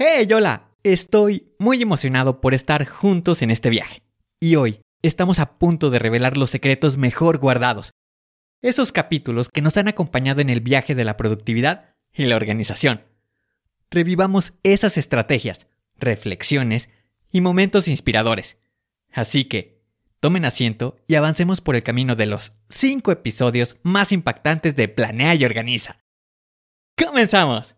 ¡Hey, hola! Estoy muy emocionado por estar juntos en este viaje. Y hoy estamos a punto de revelar los secretos mejor guardados. Esos capítulos que nos han acompañado en el viaje de la productividad y la organización. Revivamos esas estrategias, reflexiones y momentos inspiradores. Así que, tomen asiento y avancemos por el camino de los 5 episodios más impactantes de Planea y Organiza. ¡Comenzamos!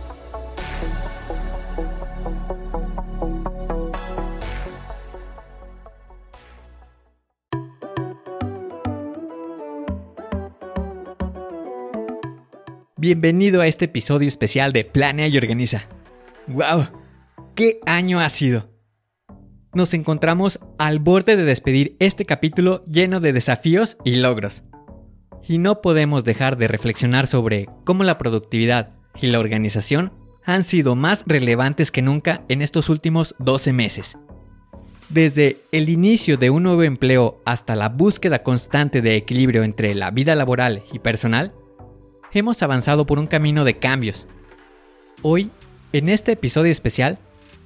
Bienvenido a este episodio especial de Planea y Organiza. ¡Wow! ¿Qué año ha sido? Nos encontramos al borde de despedir este capítulo lleno de desafíos y logros. Y no podemos dejar de reflexionar sobre cómo la productividad y la organización han sido más relevantes que nunca en estos últimos 12 meses. Desde el inicio de un nuevo empleo hasta la búsqueda constante de equilibrio entre la vida laboral y personal, hemos avanzado por un camino de cambios. Hoy, en este episodio especial,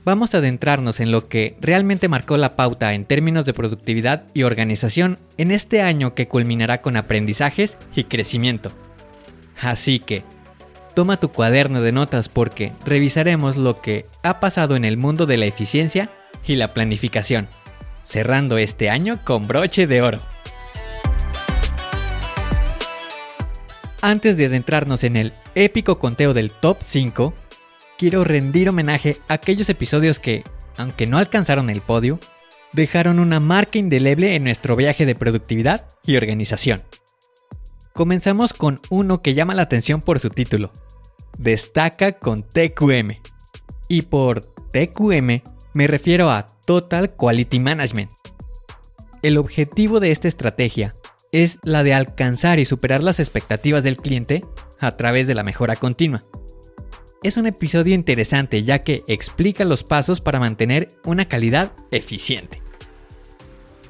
vamos a adentrarnos en lo que realmente marcó la pauta en términos de productividad y organización en este año que culminará con aprendizajes y crecimiento. Así que, toma tu cuaderno de notas porque revisaremos lo que ha pasado en el mundo de la eficiencia y la planificación, cerrando este año con broche de oro. Antes de adentrarnos en el épico conteo del top 5, quiero rendir homenaje a aquellos episodios que, aunque no alcanzaron el podio, dejaron una marca indeleble en nuestro viaje de productividad y organización. Comenzamos con uno que llama la atención por su título, Destaca con TQM. Y por TQM me refiero a Total Quality Management. El objetivo de esta estrategia es la de alcanzar y superar las expectativas del cliente a través de la mejora continua. Es un episodio interesante ya que explica los pasos para mantener una calidad eficiente.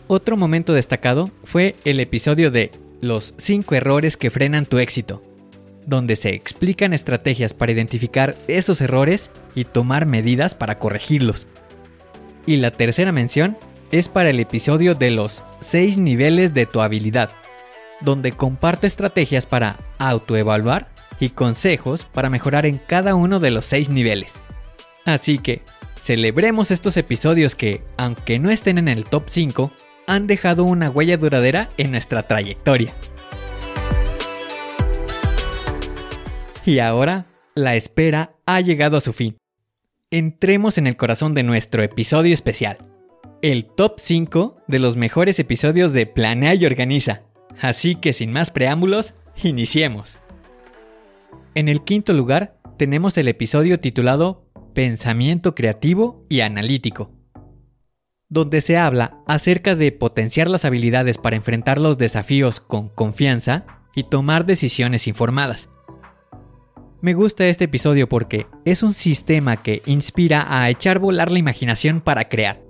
Otro momento destacado fue el episodio de Los 5 errores que frenan tu éxito, donde se explican estrategias para identificar esos errores y tomar medidas para corregirlos. Y la tercera mención es para el episodio de los 6 niveles de tu habilidad, donde comparto estrategias para autoevaluar y consejos para mejorar en cada uno de los 6 niveles. Así que, celebremos estos episodios que, aunque no estén en el top 5, han dejado una huella duradera en nuestra trayectoria. Y ahora, la espera ha llegado a su fin. Entremos en el corazón de nuestro episodio especial el top 5 de los mejores episodios de Planea y Organiza. Así que sin más preámbulos, iniciemos. En el quinto lugar tenemos el episodio titulado Pensamiento Creativo y Analítico, donde se habla acerca de potenciar las habilidades para enfrentar los desafíos con confianza y tomar decisiones informadas. Me gusta este episodio porque es un sistema que inspira a echar volar la imaginación para crear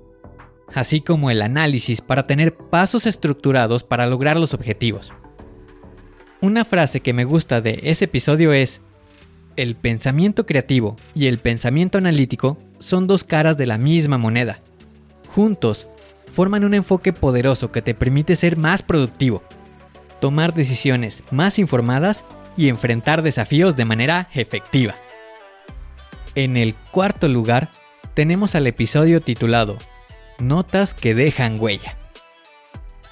así como el análisis para tener pasos estructurados para lograr los objetivos. Una frase que me gusta de ese episodio es, el pensamiento creativo y el pensamiento analítico son dos caras de la misma moneda. Juntos, forman un enfoque poderoso que te permite ser más productivo, tomar decisiones más informadas y enfrentar desafíos de manera efectiva. En el cuarto lugar, tenemos al episodio titulado Notas que dejan huella.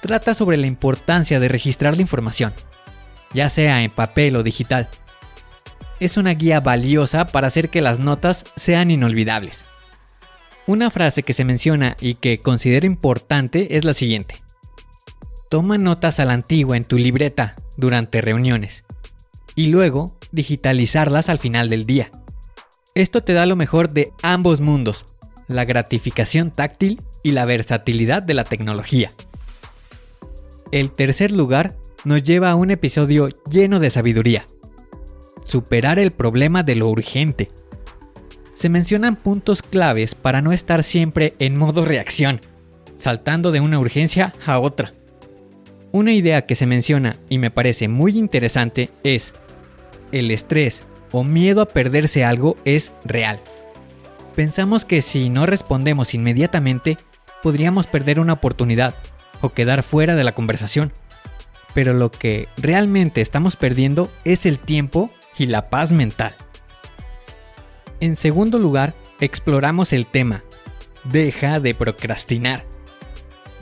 Trata sobre la importancia de registrar la información, ya sea en papel o digital. Es una guía valiosa para hacer que las notas sean inolvidables. Una frase que se menciona y que considero importante es la siguiente. Toma notas a la antigua en tu libreta durante reuniones y luego digitalizarlas al final del día. Esto te da lo mejor de ambos mundos, la gratificación táctil y la versatilidad de la tecnología. El tercer lugar nos lleva a un episodio lleno de sabiduría. Superar el problema de lo urgente. Se mencionan puntos claves para no estar siempre en modo reacción, saltando de una urgencia a otra. Una idea que se menciona y me parece muy interesante es, el estrés o miedo a perderse algo es real. Pensamos que si no respondemos inmediatamente, podríamos perder una oportunidad o quedar fuera de la conversación. Pero lo que realmente estamos perdiendo es el tiempo y la paz mental. En segundo lugar, exploramos el tema, deja de procrastinar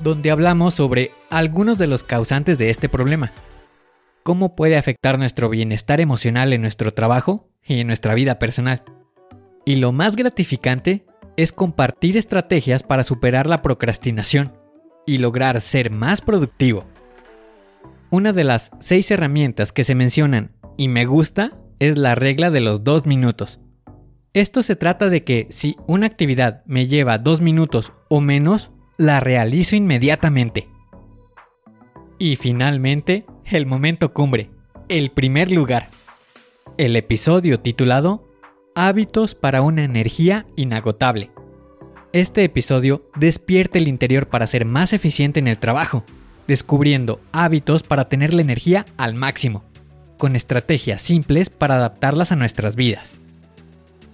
donde hablamos sobre algunos de los causantes de este problema. Cómo puede afectar nuestro bienestar emocional en nuestro trabajo y en nuestra vida personal. Y lo más gratificante es compartir estrategias para superar la procrastinación y lograr ser más productivo. Una de las seis herramientas que se mencionan y me gusta es la regla de los dos minutos. Esto se trata de que si una actividad me lleva dos minutos o menos, la realizo inmediatamente. Y finalmente, el momento cumbre, el primer lugar. El episodio titulado Hábitos para una energía inagotable. Este episodio despierta el interior para ser más eficiente en el trabajo, descubriendo hábitos para tener la energía al máximo, con estrategias simples para adaptarlas a nuestras vidas.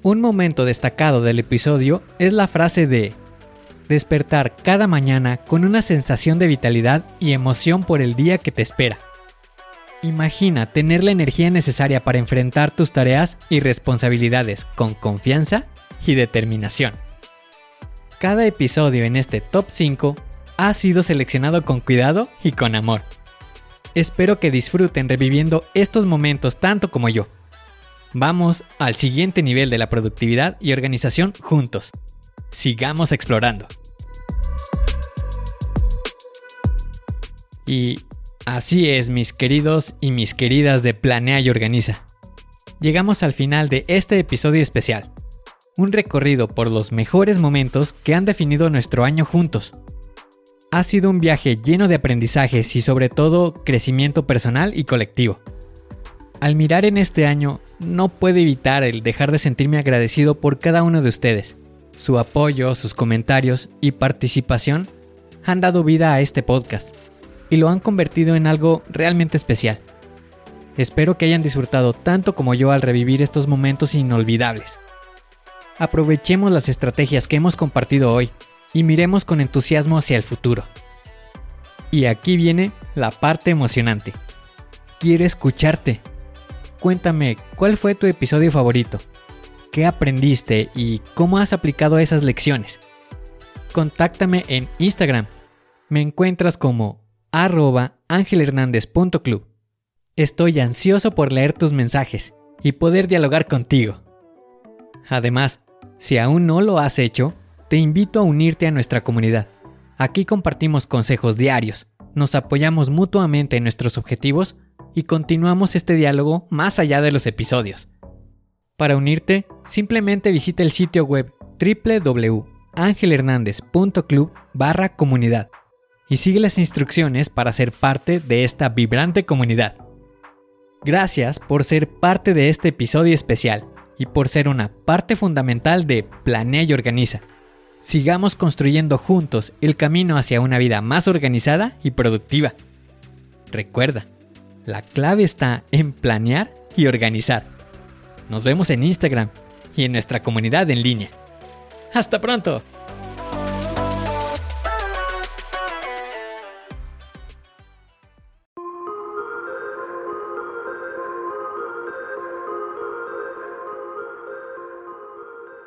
Un momento destacado del episodio es la frase de despertar cada mañana con una sensación de vitalidad y emoción por el día que te espera. Imagina tener la energía necesaria para enfrentar tus tareas y responsabilidades con confianza y determinación. Cada episodio en este top 5 ha sido seleccionado con cuidado y con amor. Espero que disfruten reviviendo estos momentos tanto como yo. Vamos al siguiente nivel de la productividad y organización juntos sigamos explorando. Y así es, mis queridos y mis queridas de Planea y Organiza. Llegamos al final de este episodio especial. Un recorrido por los mejores momentos que han definido nuestro año juntos. Ha sido un viaje lleno de aprendizajes y sobre todo crecimiento personal y colectivo. Al mirar en este año, no puedo evitar el dejar de sentirme agradecido por cada uno de ustedes su apoyo, sus comentarios y participación han dado vida a este podcast y lo han convertido en algo realmente especial. Espero que hayan disfrutado tanto como yo al revivir estos momentos inolvidables. Aprovechemos las estrategias que hemos compartido hoy y miremos con entusiasmo hacia el futuro. Y aquí viene la parte emocionante. Quiero escucharte. Cuéntame, ¿cuál fue tu episodio favorito? qué aprendiste y cómo has aplicado esas lecciones. Contáctame en Instagram. Me encuentras como arroba angelhernandez.club. Estoy ansioso por leer tus mensajes y poder dialogar contigo. Además, si aún no lo has hecho, te invito a unirte a nuestra comunidad. Aquí compartimos consejos diarios, nos apoyamos mutuamente en nuestros objetivos y continuamos este diálogo más allá de los episodios. Para unirte, simplemente visita el sitio web www.angelhernandez.club barra comunidad y sigue las instrucciones para ser parte de esta vibrante comunidad. Gracias por ser parte de este episodio especial y por ser una parte fundamental de Planea y Organiza. Sigamos construyendo juntos el camino hacia una vida más organizada y productiva. Recuerda, la clave está en planear y organizar. Nos vemos en Instagram y en nuestra comunidad en línea. ¡Hasta pronto!